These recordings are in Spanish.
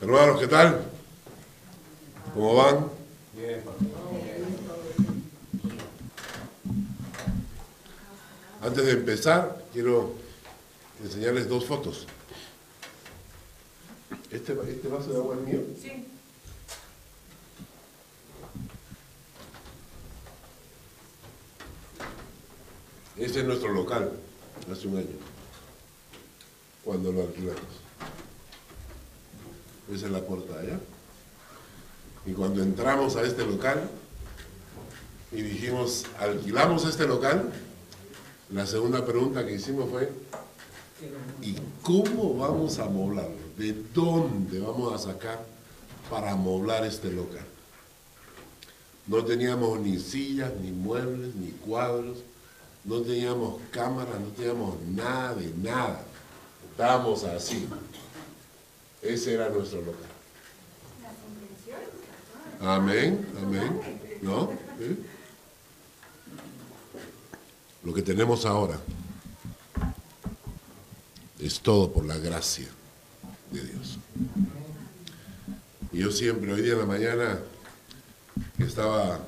Hermanos, ¿qué tal? ¿Cómo van? Antes de empezar, quiero enseñarles dos fotos. ¿Este, este vaso de agua es mío? Sí. Este es nuestro local, hace un año, cuando lo alquilamos. Esa es la puerta de allá. Y cuando entramos a este local y dijimos, alquilamos este local, la segunda pregunta que hicimos fue, ¿y cómo vamos a amoblarlo? ¿De dónde vamos a sacar para amoblar este local? No teníamos ni sillas, ni muebles, ni cuadros, no teníamos cámara, no teníamos nada de nada. Estábamos así. Ese era nuestro local. Amén, amén. ¿No? Lo que tenemos ahora es todo por la gracia de Dios. Y yo siempre, hoy día en la mañana, estaba,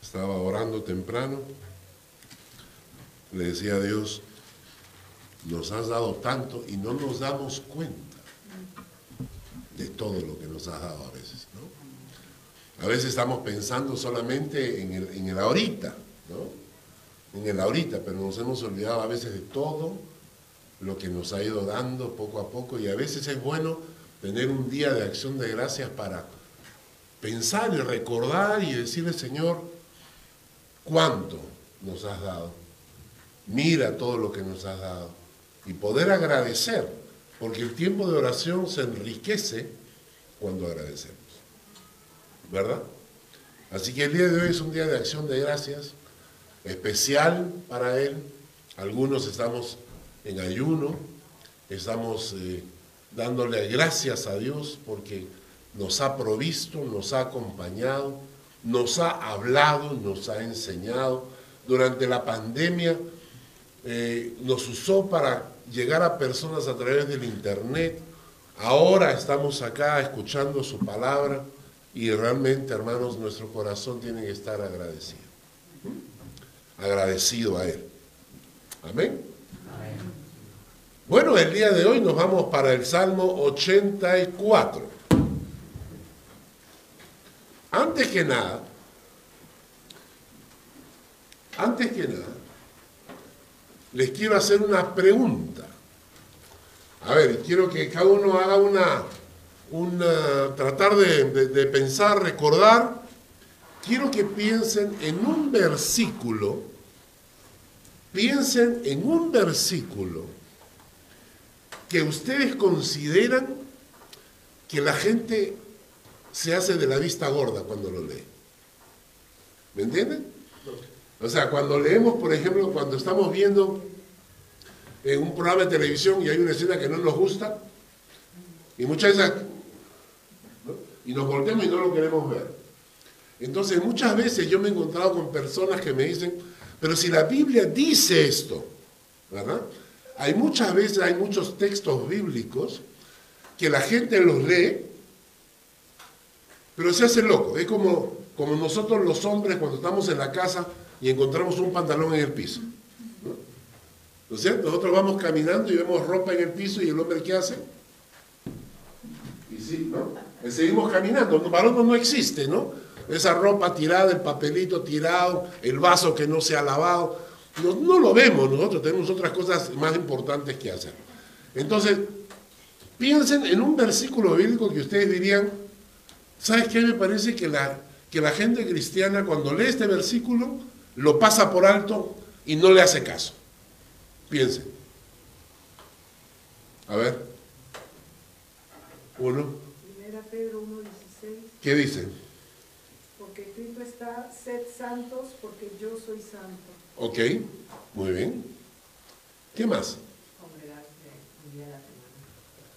estaba orando temprano, le decía a Dios, nos has dado tanto y no nos damos cuenta de todo lo que nos has dado a veces, ¿no? A veces estamos pensando solamente en el, ahorita, ¿no? En el ahorita, pero nos hemos olvidado a veces de todo lo que nos ha ido dando poco a poco y a veces es bueno tener un día de acción de gracias para pensar y recordar y decirle, Señor, ¿cuánto nos has dado? Mira todo lo que nos has dado y poder agradecer, porque el tiempo de oración se enriquece cuando agradecemos. ¿Verdad? Así que el día de hoy es un día de acción de gracias, especial para Él. Algunos estamos en ayuno, estamos eh, dándole gracias a Dios porque nos ha provisto, nos ha acompañado, nos ha hablado, nos ha enseñado. Durante la pandemia eh, nos usó para llegar a personas a través del Internet. Ahora estamos acá escuchando su palabra y realmente, hermanos, nuestro corazón tiene que estar agradecido. Agradecido a Él. Amén. Bueno, el día de hoy nos vamos para el Salmo 84. Antes que nada, antes que nada, les quiero hacer una pregunta. A ver, quiero que cada uno haga una, una tratar de, de, pensar, recordar. Quiero que piensen en un versículo, piensen en un versículo que ustedes consideran que la gente se hace de la vista gorda cuando lo lee. ¿Me entienden? O sea, cuando leemos, por ejemplo, cuando estamos viendo en un programa de televisión y hay una escena que no nos gusta, y muchas veces, y nos volteamos y no lo queremos ver. Entonces, muchas veces yo me he encontrado con personas que me dicen, pero si la Biblia dice esto, ¿verdad? Hay muchas veces, hay muchos textos bíblicos que la gente los lee, pero se hace loco. Es como, como nosotros los hombres cuando estamos en la casa y encontramos un pantalón en el piso. ¿no? ¿No es cierto? Nosotros vamos caminando y vemos ropa en el piso y el hombre ¿qué hace? Y sí, ¿no? Seguimos caminando. Para nosotros no existe, ¿no? Esa ropa tirada, el papelito tirado, el vaso que no se ha lavado. No, no, lo vemos, nosotros tenemos otras cosas más importantes que hacer. Entonces, piensen en un versículo bíblico que ustedes dirían, ¿sabes qué? Me parece que la, que la gente cristiana cuando lee este versículo lo pasa por alto y no le hace caso. Piensen. A ver. Uno. Primera Pedro 1.16. ¿Qué dice? Porque escrito está, sed santos porque yo soy santo. Ok, muy bien. ¿Qué más?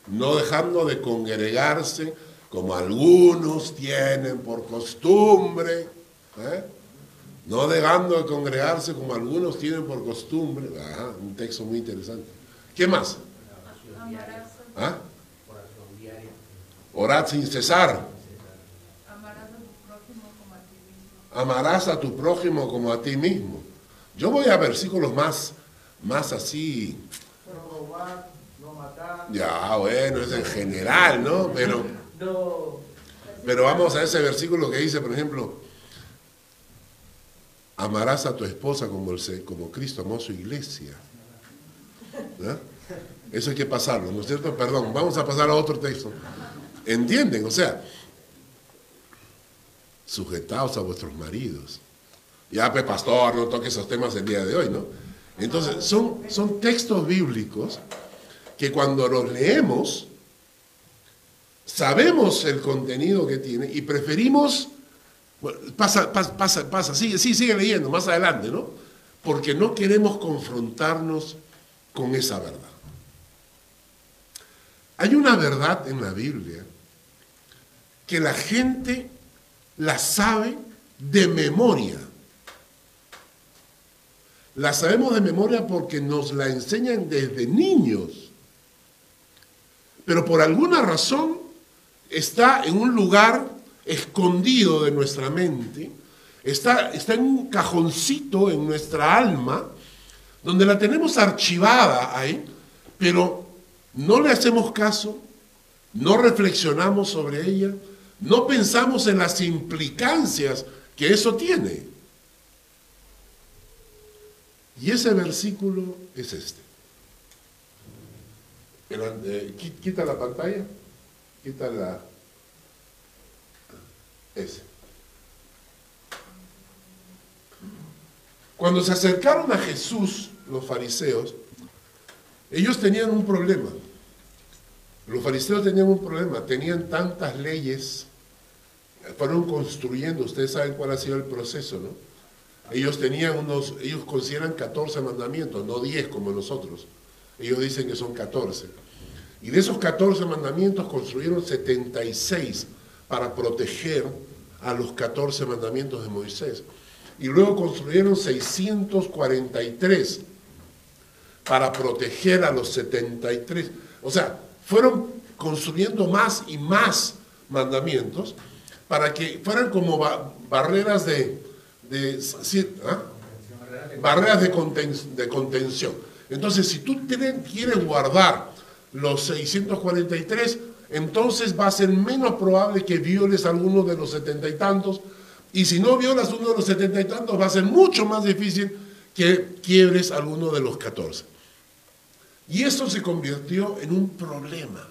No dejando de congregarse como algunos tienen por costumbre. ¿eh? No dejando de congregarse como algunos tienen por costumbre. Un texto muy interesante. ¿Qué más? ¿Ah? Orad sin cesar. Amarás a tu prójimo como a ti mismo. Yo voy a versículos más, más así. No robar, no matar, Ya, bueno, es en general, ¿no? Pero, pero vamos a ese versículo que dice, por ejemplo, amarás a tu esposa como, el, como Cristo amó su iglesia. ¿Ya? Eso hay que pasarlo, ¿no es cierto? Perdón, vamos a pasar a otro texto. ¿Entienden? O sea, sujetaos a vuestros maridos. Ya, pues, pastor, no toque esos temas el día de hoy, ¿no? Entonces, son, son textos bíblicos que cuando los leemos, sabemos el contenido que tiene y preferimos, pasa, pasa, pasa, pasa, sigue, sí, sigue leyendo más adelante, ¿no? Porque no queremos confrontarnos con esa verdad. Hay una verdad en la Biblia que la gente la sabe de memoria. La sabemos de memoria porque nos la enseñan desde niños. Pero por alguna razón está en un lugar escondido de nuestra mente, está, está en un cajoncito en nuestra alma, donde la tenemos archivada ahí, pero no le hacemos caso, no reflexionamos sobre ella, no pensamos en las implicancias que eso tiene. Y ese versículo es este. Eh, qui- quita la pantalla, quita la... Ese. Cuando se acercaron a Jesús los fariseos, ellos tenían un problema. Los fariseos tenían un problema, tenían tantas leyes, fueron construyendo, ustedes saben cuál ha sido el proceso, ¿no? Ellos tenían unos, ellos consideran 14 mandamientos, no 10 como nosotros. Ellos dicen que son 14. Y de esos 14 mandamientos construyeron 76 para proteger a los 14 mandamientos de Moisés. Y luego construyeron 643 para proteger a los 73. O sea, fueron construyendo más y más mandamientos para que fueran como ba- barreras de, ¿ah? barreras de, conten- de contención. Entonces, si tú quieres guardar los 643, entonces va a ser menos probable que violes alguno de los setenta y tantos, y si no violas uno de los setenta y tantos, va a ser mucho más difícil que quiebres alguno de los 14. Y esto se convirtió en un problema,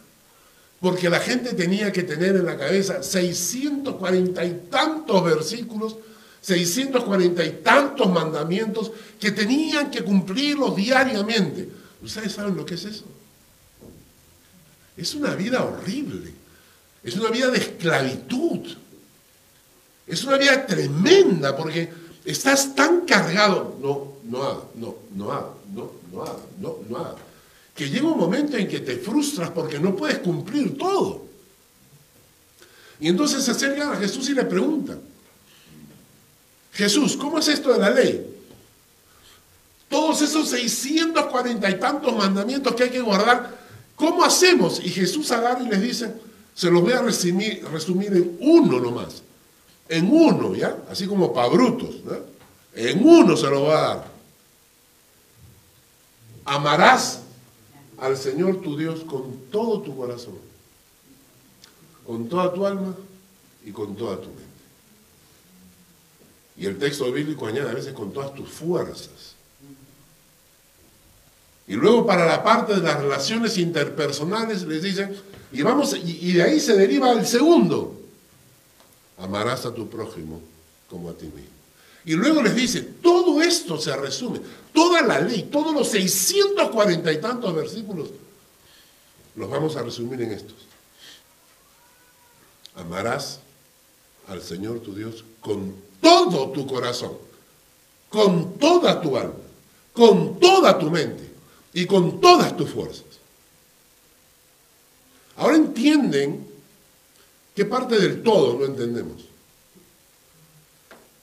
porque la gente tenía que tener en la cabeza 640 y tantos versículos, 640 y tantos mandamientos que tenían que cumplirlos diariamente. ¿Ustedes saben lo que es eso? Es una vida horrible, es una vida de esclavitud, es una vida tremenda porque estás tan cargado, no, no no, no no, no no, no que llega un momento en que te frustras porque no puedes cumplir todo. Y entonces se acercan a Jesús y le preguntan, Jesús, ¿cómo es esto de la ley? Todos esos 640 y tantos mandamientos que hay que guardar, ¿cómo hacemos? Y Jesús agarra y les dice, se los voy a resumir, en uno nomás, en uno, ¿ya? Así como para brutos, ¿no? En uno se lo va a dar. Amarás al Señor tu Dios con todo tu corazón, con toda tu alma y con toda tu mente. Y el texto bíblico añade a veces con todas tus fuerzas. Y luego para la parte de las relaciones interpersonales les dicen, y, vamos, y, de ahí se deriva el segundo, amarás a tu prójimo como a ti mismo. Y luego les dice, todo esto se resume, toda la ley, todos los 640 y tantos versículos, los vamos a resumir en estos. Amarás al Señor tu Dios con todo tu corazón, con toda tu alma, con toda tu mente y con todas tus fuerzas. Ahora entienden qué parte del todo no entendemos.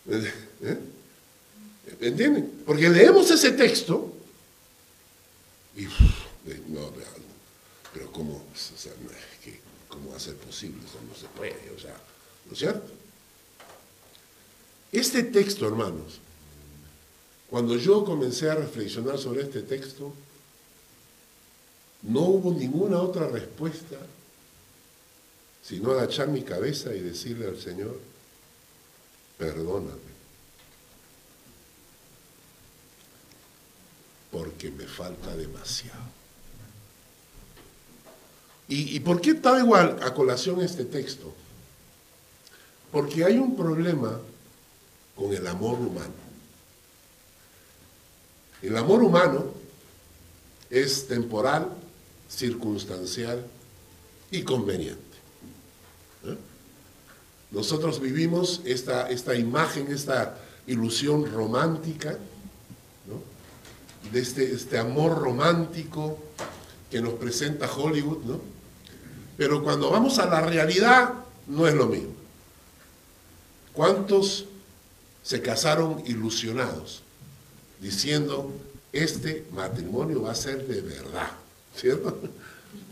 ¿Eh? ¿Entienden? Porque leemos ese texto y no, pero ¿cómo? O sea, ¿cómo va a ser posible? Eso no se puede, o sea, ¿no es cierto? Este texto, hermanos, cuando yo comencé a reflexionar sobre este texto, no hubo ninguna otra respuesta sino agachar mi cabeza y decirle al Señor, perdóname, porque me falta demasiado. ¿Y, por qué está igual a colación este texto? Porque hay un problema con el amor humano. El amor humano es temporal, circunstancial y conveniente. ¿Eh? Nosotros vivimos esta, esta imagen, esta ilusión romántica, de este, este amor romántico que nos presenta Hollywood, ¿no? Pero cuando vamos a la realidad, no es lo mismo. ¿Cuántos se casaron ilusionados, diciendo, este matrimonio va a ser de verdad, ¿cierto?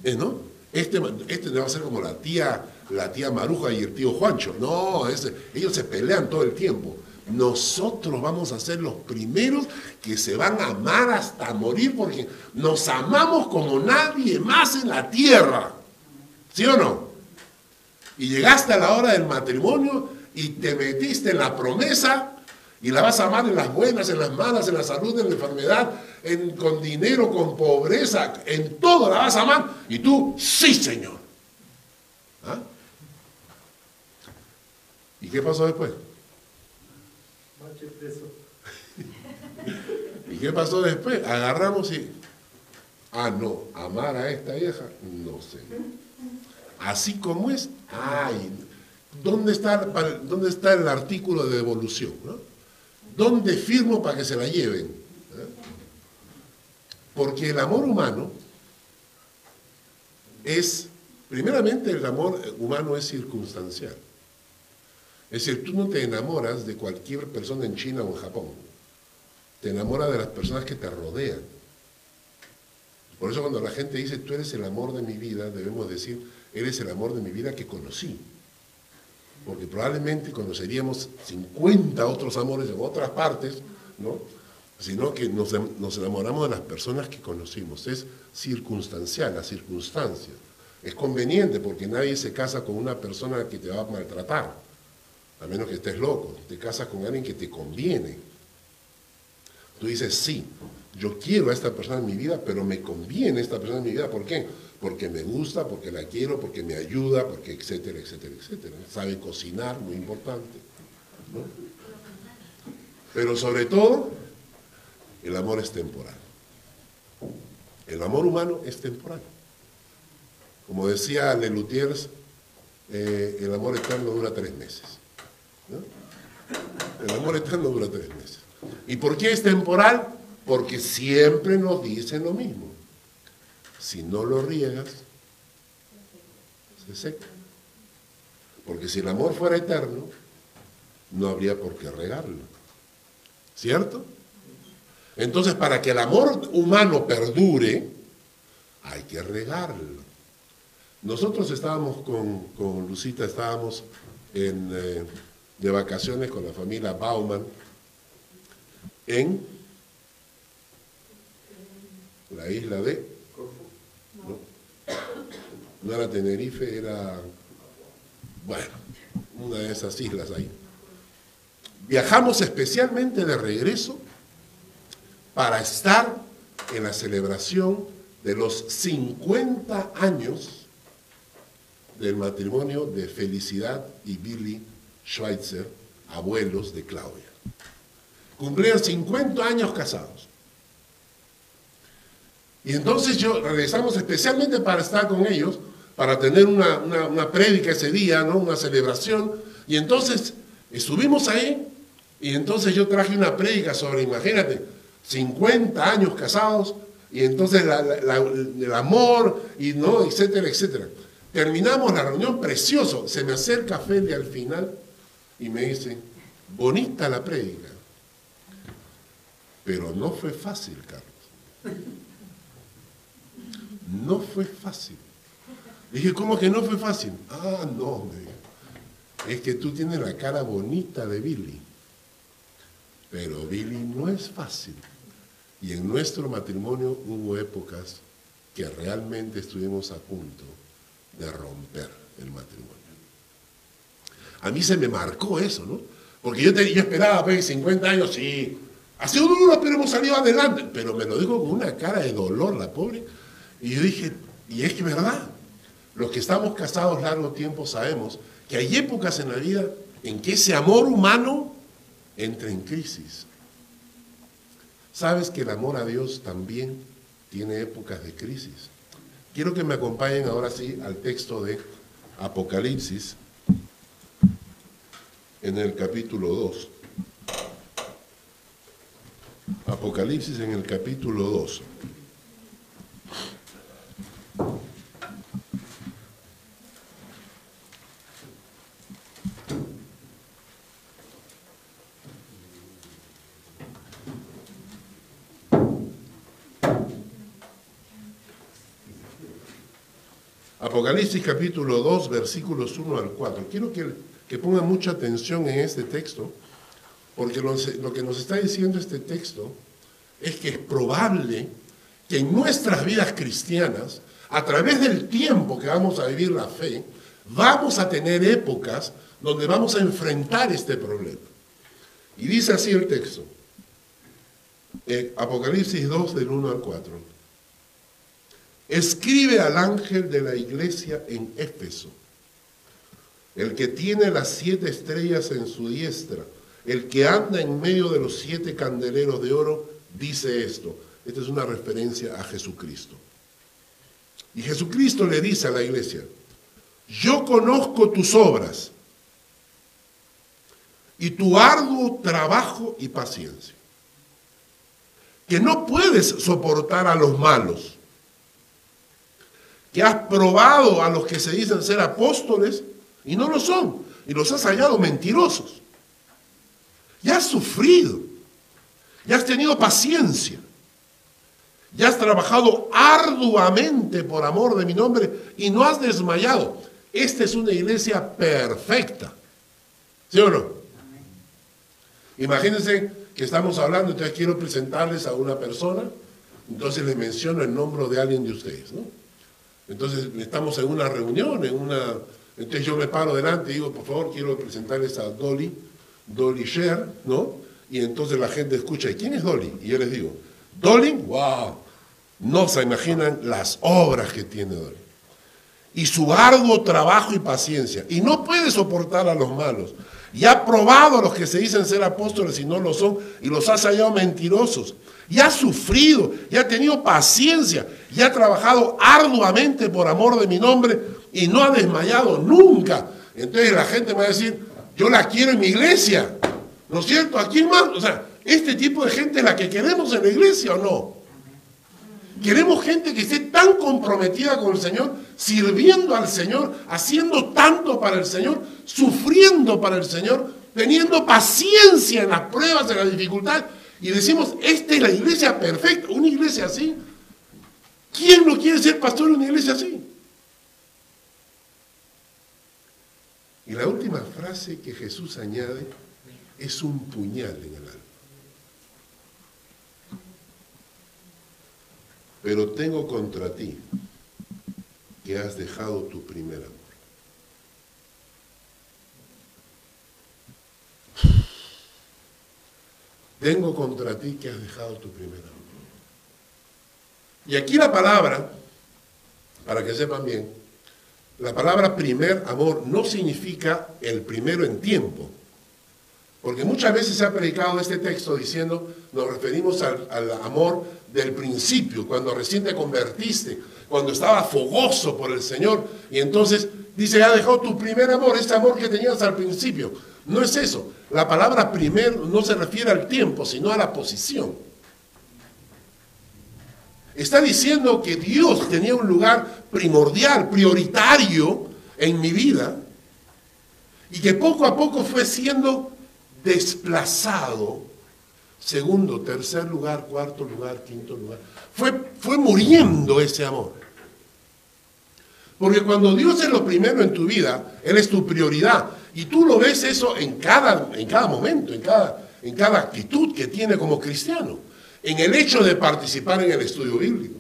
¿Eh, ¿No? Este, este va a ser como la tía, la tía Maruja y el tío Juancho. No, ellos se pelean todo el tiempo. Nosotros vamos a ser los primeros que se van a amar hasta morir porque nos amamos como nadie más en la tierra. ¿Sí o no? Y llegaste a la hora del matrimonio y te metiste en la promesa y la vas a amar en las buenas, en las malas, en la salud, en la enfermedad, en, con dinero, con pobreza, en todo la vas a amar. Y tú, sí, Señor. ¿Ah? ¿Y qué pasó después? ¿Y qué pasó después? Agarramos y... Ah, no, amar a esta vieja, no sé. Así como es, ay, ¿dónde está, dónde está el artículo de devolución? ¿Dónde firmo para que se la lleven? Porque el amor humano es, primeramente el amor humano es circunstancial. Es decir, tú no te enamoras de cualquier persona en China o en Japón. Te enamoras de las personas que te rodean. Por eso cuando la gente dice, tú eres el amor de mi vida, debemos decir, eres el amor de mi vida que conocí porque probablemente conoceríamos 50 otros amores en otras partes, ¿no? sino que nos, nos, enamoramos de las personas que conocimos. Es circunstancial, la circunstancia. Es conveniente porque nadie se casa con una persona que te va a maltratar, a menos que estés loco. Te casas con alguien que te conviene. Tú dices, sí, yo quiero a esta persona en mi vida, pero me conviene esta persona en mi vida. ¿Por qué? porque me gusta, porque la quiero, porque me ayuda, porque etcétera, etcétera, etcétera. Sabe cocinar, muy importante. Pero sobre todo, el amor es temporal. El amor humano es temporal. Como decía Lelutiers, eh, el amor eterno dura tres meses. El amor eterno dura tres meses. ¿Y por qué es temporal? Porque siempre nos dicen lo mismo si no lo riegas, se seca. Porque si el amor fuera eterno, no habría por qué regarlo. ¿Cierto? Entonces, para que el amor humano perdure, hay que regarlo. Nosotros estábamos con, con Lucita, estábamos en, eh, de vacaciones con la familia Bauman en la isla de no era Tenerife, era, bueno, una de esas islas ahí. Viajamos especialmente de regreso para estar en la celebración de los 50 años del matrimonio de Felicidad y Billy Schweitzer, abuelos de Claudia. Cumplían 50 años casados. Y entonces yo regresamos especialmente para estar con ellos, para tener una, una, prédica ese día, ¿no? una celebración. Y entonces estuvimos ahí y entonces yo traje una prédica sobre, imagínate, 50 años casados y entonces el amor y no, etcétera, etcétera. Terminamos la reunión precioso. Se me acerca Feli al final y me dice, bonita la prédica. Pero no fue fácil, Carlos. No fue fácil. Dije, ¿cómo que no fue fácil? Ah, no, me dijo. Es que tú tienes la cara bonita de Billy. Pero Billy no es fácil. Y en nuestro matrimonio hubo épocas que realmente estuvimos a punto de romper el matrimonio. A mí se me marcó eso, ¿no? Porque yo, te, esperaba, pues, 50 años, sí, sido duro, pero hemos salido adelante. Pero me lo dijo con una cara de dolor, la pobre. Y yo dije, y es verdad, los que estamos casados largo tiempo sabemos que hay épocas en la vida en que ese amor humano entra en crisis. Sabes que el amor a Dios también tiene épocas de crisis. Quiero que me acompañen ahora sí al texto de Apocalipsis en el capítulo 2. Apocalipsis en el capítulo 2. Apocalipsis capítulo 2, versículos 1 al 4. Quiero que, que mucha atención en este texto, porque lo, que nos está diciendo este texto es que es probable que en nuestras vidas cristianas, a través del tiempo que vamos a vivir la fe, vamos a tener épocas donde vamos a enfrentar este problema. Y dice así el texto, eh, Apocalipsis 2 del 1 al 4. Escribe al ángel de la iglesia en Éfeso, el que tiene las siete estrellas en su diestra, el que anda en medio de los siete candeleros de oro, dice esto. Esta es una referencia a Jesucristo. Y Jesucristo le dice a la iglesia, yo conozco tus obras y tu arduo trabajo y paciencia, que no puedes soportar a los malos que has probado a los que se dicen ser apóstoles y no lo son, y los has hallado mentirosos. Ya has sufrido, ya has tenido paciencia, ya has trabajado arduamente por amor de mi nombre y no has desmayado. Esta es una iglesia perfecta. ¿Sí o no? Imagínense que estamos hablando, entonces quiero presentarles a una persona, entonces les menciono el nombre de alguien de ustedes, ¿no? Entonces estamos en una reunión, en una... Entonces yo me paro delante y digo, por favor, quiero presentarles a Dolly, Dolly Sher, ¿no? Y entonces la gente escucha, ¿y quién es Dolly? Y yo les digo, Dolly, wow, no se imaginan las obras que tiene Dolly. Y su arduo trabajo y paciencia. Y no puede soportar a los malos. Y ha probado a los que se dicen ser apóstoles y no lo son, y los ha hallado mentirosos y ha sufrido, y ha tenido paciencia, y ha trabajado arduamente por amor de mi nombre y no ha desmayado nunca. Entonces la gente me va a decir, yo la quiero en mi iglesia. ¿No es cierto? ¿A quién más? O sea, este tipo de gente es la que queremos en la iglesia o no. Queremos gente que esté tan comprometida con el Señor, sirviendo al Señor, haciendo tanto para el Señor, sufriendo para el Señor, teniendo paciencia en las pruebas, en las dificultades, y decimos, esta es la iglesia perfecta, una iglesia así. ¿Quién no quiere ser pastor en una iglesia así? Y la última frase que Jesús añade es un puñal en el alma. Pero tengo contra ti que has dejado tu primer amor. tengo contra ti que has dejado tu primer amor. Y aquí la palabra, para que sepan bien, la palabra primer amor no significa el primero en tiempo. Porque muchas veces se ha predicado este texto diciendo, nos referimos al, amor del principio, cuando recién te convertiste, cuando estaba fogoso por el Señor, y entonces dice, ha dejado tu primer amor, ese amor que tenías al principio. No es eso. La palabra primero no se refiere al tiempo, sino a la posición. Está diciendo que Dios tenía un lugar primordial, prioritario en mi vida y que poco a poco fue siendo desplazado. Segundo, tercer lugar, cuarto lugar, quinto lugar. Fue, fue muriendo ese amor. Porque cuando Dios es lo primero en tu vida, Él es tu prioridad. Y tú lo ves eso en cada, en cada momento, en cada, en cada actitud que tiene como cristiano. En el hecho de participar en el estudio bíblico,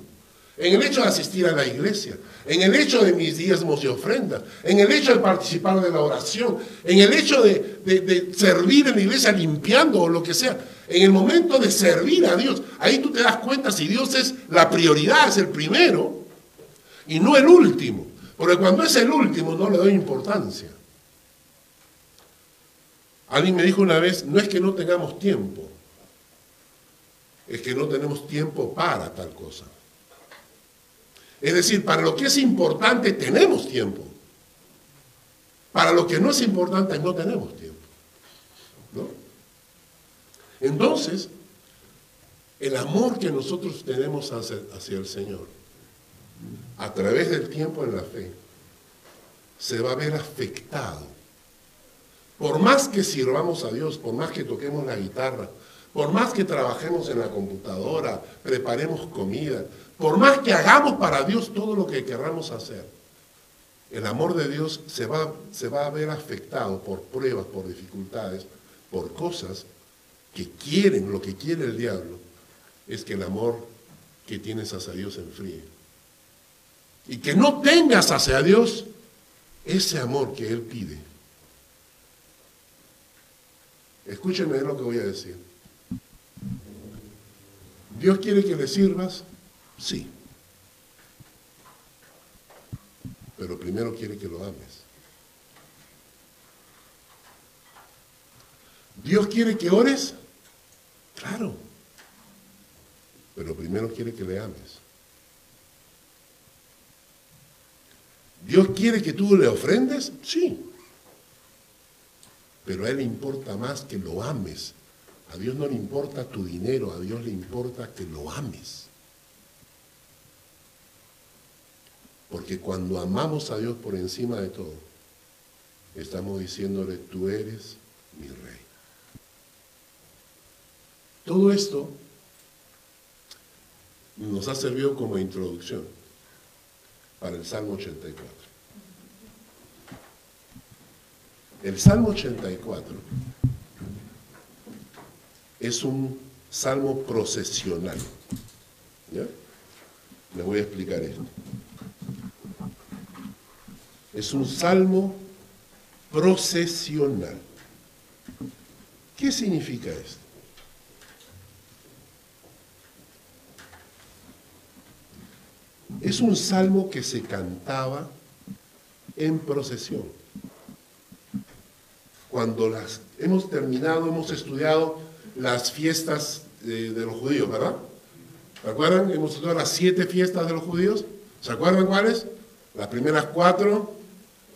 en el hecho de asistir a la iglesia, en el hecho de mis diezmos y ofrendas, en el hecho de participar de la oración, en el hecho de, servir en la iglesia limpiando o lo que sea. En el momento de servir a Dios, ahí tú te das cuenta si Dios es la prioridad, es el primero y no el último. Porque cuando es el último no le doy importancia. Alguien me dijo una vez, no es que no tengamos tiempo, es que no tenemos tiempo para tal cosa. Es decir, para lo que es importante tenemos tiempo. Para lo que no es importante no tenemos tiempo. Entonces, el amor que nosotros tenemos hacia, hacia el Señor, a través del tiempo en la fe, se va a ver afectado. Por más que sirvamos a Dios, por más que toquemos la guitarra, por más que trabajemos en la computadora, preparemos comida, por más que hagamos para Dios todo lo que querramos hacer, el amor de Dios se va, se va a ver afectado por pruebas, por dificultades, por cosas que quieren, lo que quiere el diablo, es que el amor que tienes hacia Dios se enfríe. Y que no tengas hacia Dios ese amor que Él pide. Escúchenme lo que voy a decir. ¿Dios quiere que le sirvas? Sí. Pero primero quiere que lo ames. ¿Dios quiere que ores? Claro. Pero primero quiere que le ames. ¿Dios quiere que tú le ofrendes? Sí. Pero a Él le importa más que lo ames. A Dios no le importa tu dinero, a Dios le importa que lo ames. Porque cuando amamos a Dios por encima de todo, estamos diciéndole, tú eres mi rey. Todo esto nos ha servido como introducción para el Salmo 84. El Salmo 84 es un salmo procesional. ¿Ya? Les voy a explicar esto. Es un salmo procesional. ¿Qué significa esto? Es un salmo que se cantaba en procesión. Cuando las hemos terminado, hemos estudiado las fiestas de, de los judíos, ¿verdad? ¿Se acuerdan? Hemos estudiado las siete fiestas de los judíos. ¿Se acuerdan cuáles? Las primeras cuatro,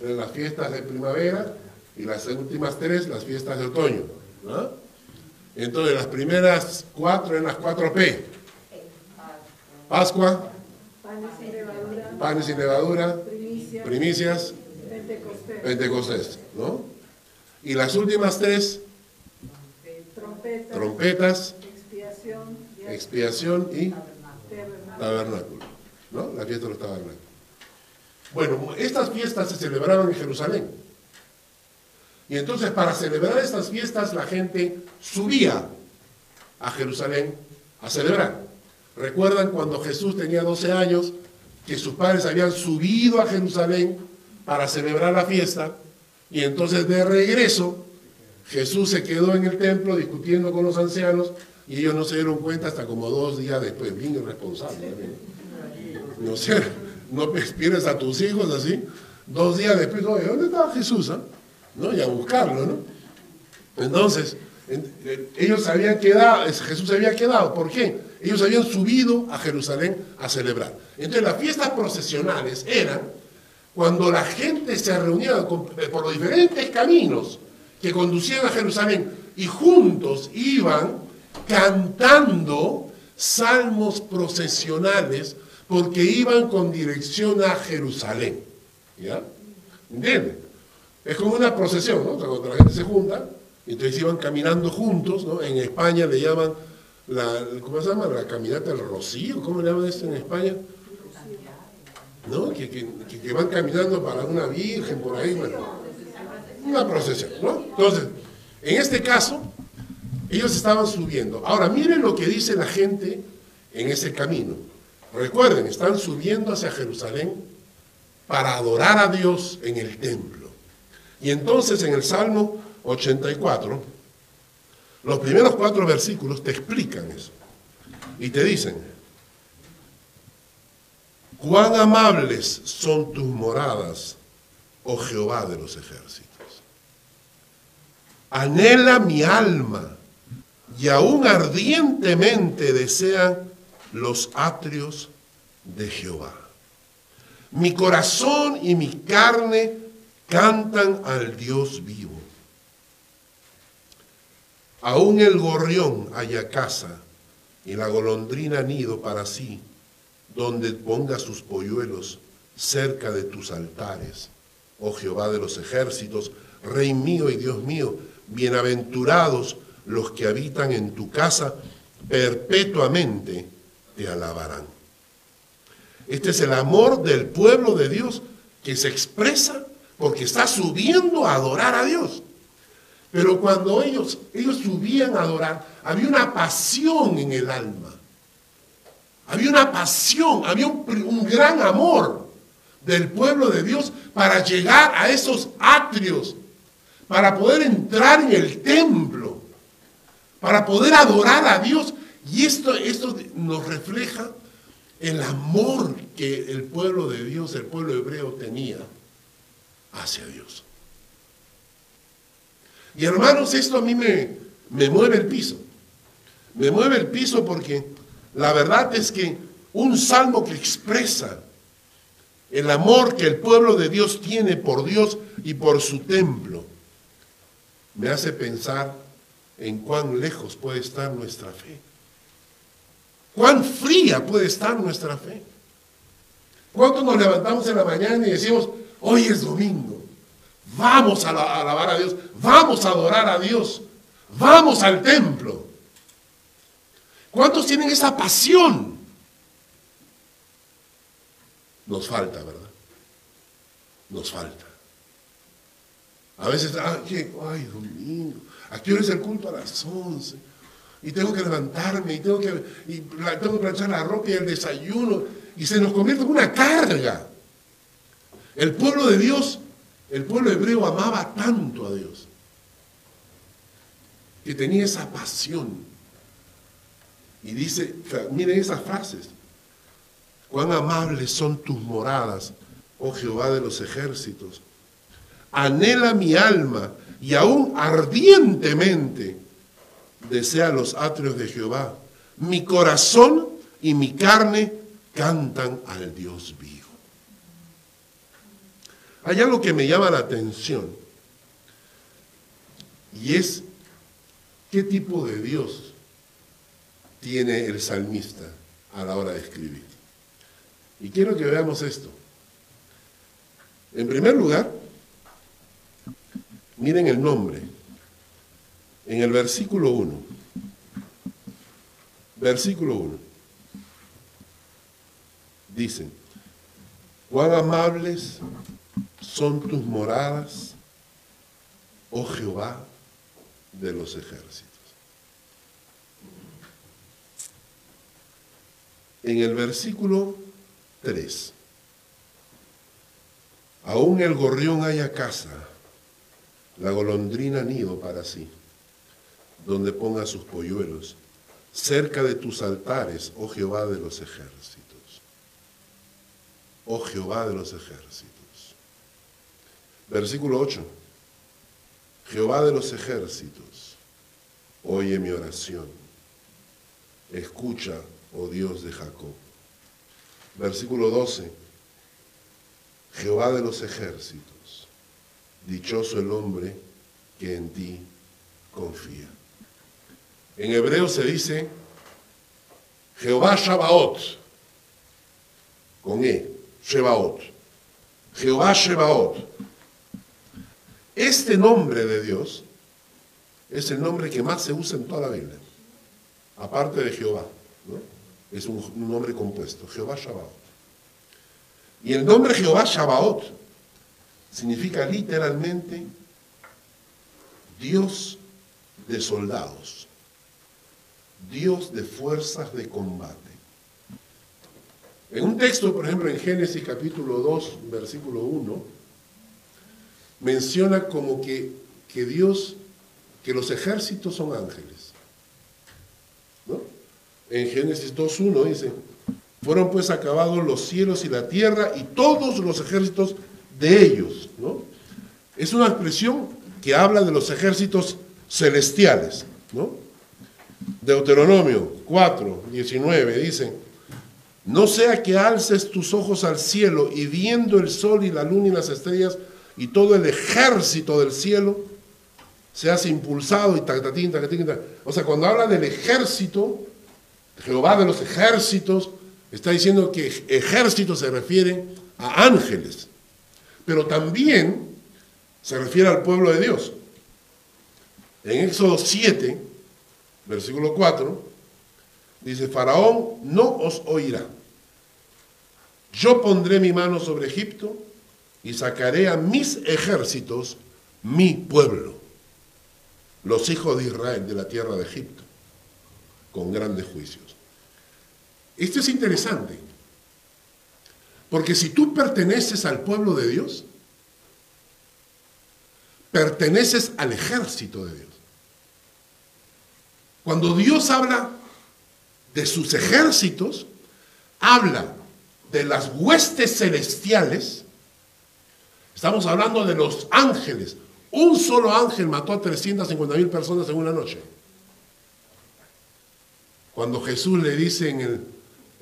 las fiestas de primavera, y las últimas tres, las fiestas de otoño. ¿no? Entonces, las primeras cuatro en las cuatro P. Pascua, Panes sin levadura, panes sin levadura, primicia, primicias, Pentecostés, Pentecostés, ¿no? Y las últimas tres, trompeta, trompetas, expiación y expiación y tabernáculo. tabernáculo, ¿no? La fiesta de los tabernáculos. Bueno, estas fiestas se celebraban en Jerusalén. Y entonces para celebrar estas fiestas la gente subía a Jerusalén a celebrar. ¿Recuerdan cuando Jesús tenía 12 años que sus padres habían subido a Jerusalén para celebrar la fiesta? Y entonces de regreso Jesús se quedó en el templo discutiendo con los ancianos y ellos no se dieron cuenta hasta como dos días después. Bien irresponsable. ¿no? No sé, no pierdes a tus hijos así. Dos días después, ¿dónde estaba Jesús? ah? ¿No? Y a buscarlo, ¿no? Entonces, en- en- ellos habían quedado, es- Jesús se había quedado. ¿Por qué? Ellos habían subido a Jerusalén a celebrar. Entonces, las fiestas procesionales eran cuando la gente se reunía eh, por los diferentes caminos que conducían a Jerusalén y juntos iban cantando salmos procesionales porque iban con dirección a Jerusalén. ¿Ya? ¿Entienden? Es como una procesión, ¿no? Cuando la gente se junta, entonces iban caminando juntos, ¿no? En España le llaman la, ¿cómo se llama? La caminata del rocío, ¿cómo le llaman esto en España? ¿no? Que- que- que van caminando para una virgen por ahí, bueno, una procesión, ¿no? Entonces, en este caso, ellos estaban subiendo. Ahora, miren lo que dice la gente en ese camino. Recuerden, están subiendo hacia Jerusalén para adorar a Dios en el templo. Y entonces en el Salmo 84, los primeros cuatro versículos te explican eso. Y te dicen, cuán amables son tus moradas, oh Jehová de los ejércitos. Anhela mi alma y aún ardientemente desean los atrios de Jehová. Mi corazón y mi carne cantan al Dios vivo. Aún el gorrión haya casa y la golondrina nido para sí, donde ponga sus polluelos cerca de tus altares. Oh Jehová de los ejércitos, Rey mío y Dios mío, bienaventurados los que habitan en tu casa, perpetuamente te alabarán. Este es el amor del pueblo de Dios que se expresa porque está subiendo a adorar a Dios. Pero cuando ellos, ellos subían a adorar, había una pasión en el alma. Había una pasión, había un, un gran amor del pueblo de Dios para llegar a esos atrios, para poder entrar en el templo, para poder adorar a Dios. Y esto, esto nos refleja el amor que el pueblo de Dios, el pueblo hebreo tenía hacia Dios. Y hermanos, esto a mí me, me mueve el piso. Me mueve el piso porque la verdad es que un salmo que expresa el amor que el pueblo de Dios tiene por Dios y por su templo, me hace pensar en cuán lejos puede estar nuestra fe. Cuán fría puede estar nuestra fe. ¿Cuántos nos levantamos en la mañana y decimos, hoy es domingo, vamos a alabar a Dios, vamos a adorar a Dios, vamos al templo? ¿Cuántos tienen esa pasión? Nos falta, ¿verdad? Nos falta. A veces, ay, ay domingo, ¿a qué hora es el culto? A las 11. Y tengo que levantarme, y tengo que, y tengo que planchar la ropa y el desayuno, y se nos convierte en una carga. El pueblo de Dios, el pueblo hebreo amaba tanto a Dios, que tenía esa pasión. Y dice, miren esas frases, cuán amables son tus moradas, oh Jehová de los ejércitos. Anhela mi alma y aún ardientemente desea los atrios de Jehová. Mi corazón y mi carne cantan al Dios vivo. Hay algo que me llama la atención y es qué tipo de Dios tiene el salmista a la hora de escribir. Y quiero que veamos esto. En primer lugar, miren el nombre. En el versículo 1. Versículo 1. Dicen, cuán amables son tus moradas, oh Jehová de los ejércitos. En el versículo 3. Aún el gorrión haya casa, la golondrina nido para sí, donde ponga sus polluelos, cerca de tus altares, oh Jehová de los ejércitos. Oh Jehová de los ejércitos. Versículo 8. Jehová de los ejércitos, oye mi oración. Escucha, oh Dios de Jacob. Versículo 12. Jehová de los ejércitos, dichoso el hombre que en ti confía. En hebreo se dice Jehová Shabaot, con E, Shebaot. Jehová Shebaot. Este nombre de Dios es el nombre que más se usa en toda la Biblia, aparte de Jehová. Es un, un nombre compuesto, Jehová Shabaot. Y el nombre Jehová Shabaot significa literalmente Dios de soldados, Dios de fuerzas de combate. En un texto, por ejemplo, en Génesis capítulo 2, versículo 1, menciona como que, que Dios, que los ejércitos son ángeles. ¿no? En Génesis 2.1 dice, fueron pues acabados los cielos y la tierra y todos los ejércitos de ellos. ¿no? Es una expresión que habla de los ejércitos celestiales. ¿no? Deuteronomio 4, 19 dice, no sea que alces tus ojos al cielo y viendo el sol y la luna y las estrellas y todo el ejército del cielo, seas impulsado y tacatín, tacatín, tacatín. O sea, cuando habla del ejército, Jehová de los ejércitos, está diciendo que ejército se refiere a ángeles, pero también se refiere al pueblo de Dios. En Éxodo 7, versículo 4, dice, Faraón no os oirá. Yo pondré mi mano sobre Egipto y sacaré a mis ejércitos, mi pueblo, los hijos de Israel de la tierra de Egipto, con grandes juicios. Esto es interesante, porque si tú perteneces al pueblo de Dios, perteneces al ejército de Dios. Cuando Dios habla de sus ejércitos, habla de las huestes celestiales, estamos hablando de los ángeles. Un solo ángel mató a 350 mil personas en una noche. Cuando Jesús le dice en el,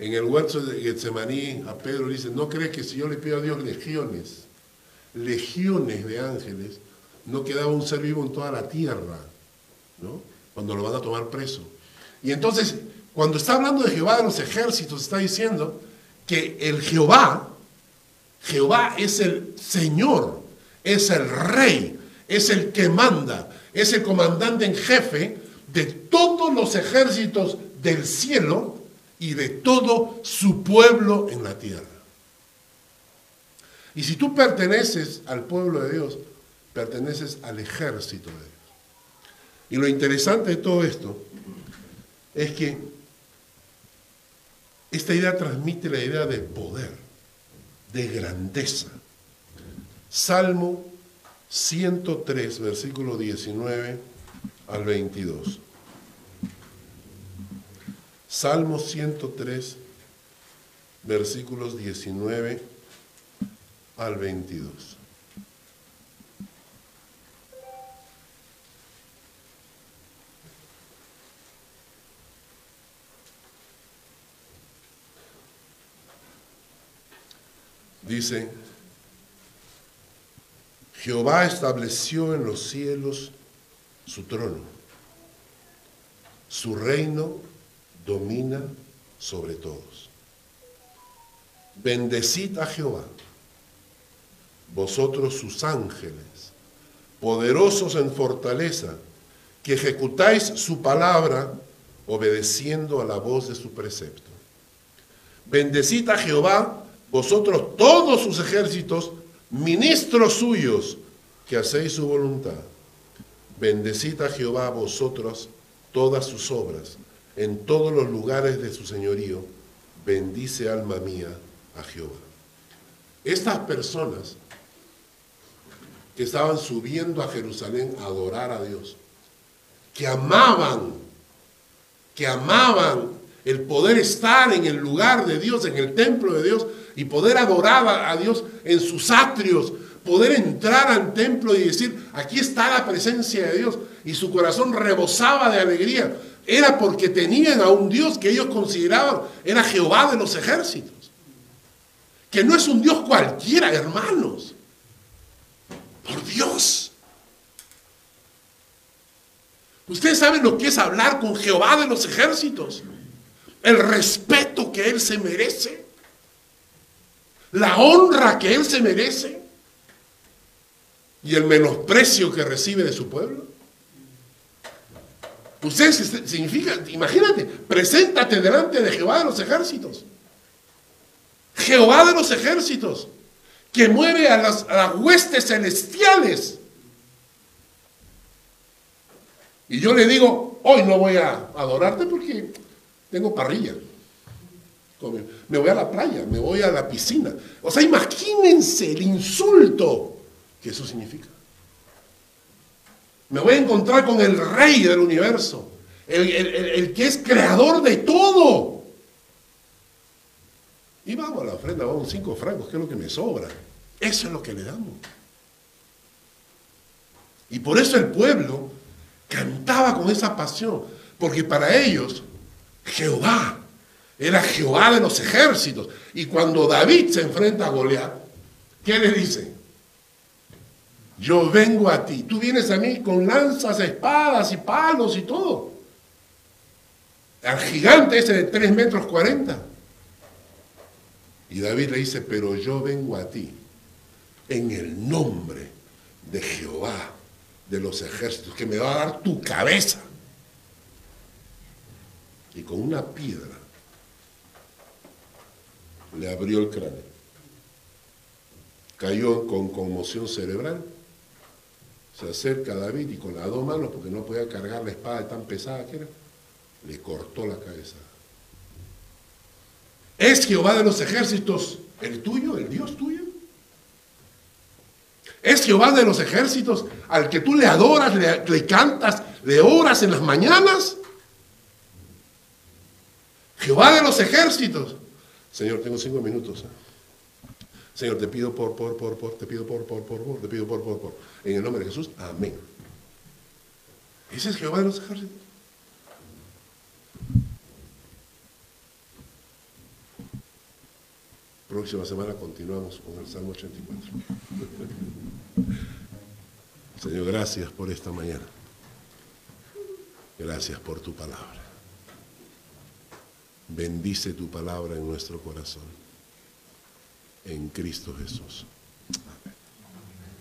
en el huerto de Getsemaní a Pedro, dice, no crees que si yo le pido a Dios legiones, legiones de ángeles, no quedaba un ser vivo en toda la tierra, ¿no? Cuando lo van a tomar preso. Y entonces, cuando está hablando de Jehová de los ejércitos, está diciendo que el Jehová, Jehová es el Señor, es el Rey, es el que manda, es el comandante en jefe de todos los ejércitos del cielo y de todo su pueblo en la tierra. Y si tú perteneces al pueblo de Dios, perteneces al ejército de Dios. Y lo interesante de todo esto es que esta idea transmite la idea de poder, de grandeza. Salmo 103, versículo 19 al 22. Salmo 103, versículos 19 al 22. Dice, Jehová estableció en los cielos su trono. Su reino domina sobre todos. Bendecid a Jehová, vosotros sus ángeles, poderosos en fortaleza, que ejecutáis su palabra obedeciendo a la voz de su precepto. Bendecid a Jehová, vosotros todos sus ejércitos, ministros suyos, que hacéis su voluntad. Bendecid a Jehová vosotros todas sus obras, en todos los lugares de su señorío. Bendice alma mía a Jehová. Estas personas que estaban subiendo a Jerusalén a adorar a Dios, que amaban, que amaban el poder estar en el lugar de Dios, en el templo de Dios, y poder adorar a Dios en sus atrios, poder entrar al templo y decir, aquí está la presencia de Dios, y su corazón rebosaba de alegría, era porque tenían a un Dios que ellos consideraban era Jehová de los ejércitos, que no es un Dios cualquiera, hermanos, por Dios. Ustedes saben lo que es hablar con Jehová de los ejércitos, el respeto que Él se merece. La honra que él se merece. Y el menosprecio que recibe de su pueblo. Usted significa, imagínate, preséntate delante de Jehová de los ejércitos. Jehová de los ejércitos, que mueve a las, huestes celestiales. Y yo le digo, hoy no voy a adorarte porque tengo parrilla. Me voy a la playa, me voy a la piscina. O sea, imagínense el insulto que eso significa. Me voy a encontrar con el rey del universo, el, el- el- que es creador de todo. Y vamos a la ofrenda, vamos cinco francos, que es lo que me sobra. Eso es lo que le damos. Y por eso el pueblo cantaba con esa pasión, porque para ellos Jehová era Jehová de los ejércitos. Y cuando David se enfrenta a Goliat, ¿qué le dice? Yo vengo a ti, tú vienes a mí con lanzas, espadas y palos y todo. Al gigante ese de 3 metros 40. Y David le dice, pero yo vengo a ti en el nombre de Jehová de los ejércitos, que me va a dar tu cabeza. Y con una piedra le abrió el cráneo. Cayó con conmoción cerebral. Se acerca a David y con las dos manos, porque no podía cargar la espada tan pesada que era, le cortó la cabeza. ¿Es Jehová de los ejércitos el tuyo, el Dios tuyo? ¿Es Jehová de los ejércitos al que tú le adoras, le, le cantas, le oras en las mañanas? Jehová de los ejércitos. Señor, tengo cinco minutos. Señor, te pido por, por, por, por, te pido por, por, por, por, te pido por, por, por. En el nombre de Jesús, amén. Ese es Jehová de los ejércitos. Próxima semana continuamos con el Salmo 84. Señor, gracias por esta mañana. Gracias por tu palabra. Bendice tu palabra en nuestro corazón. En Cristo Jesús.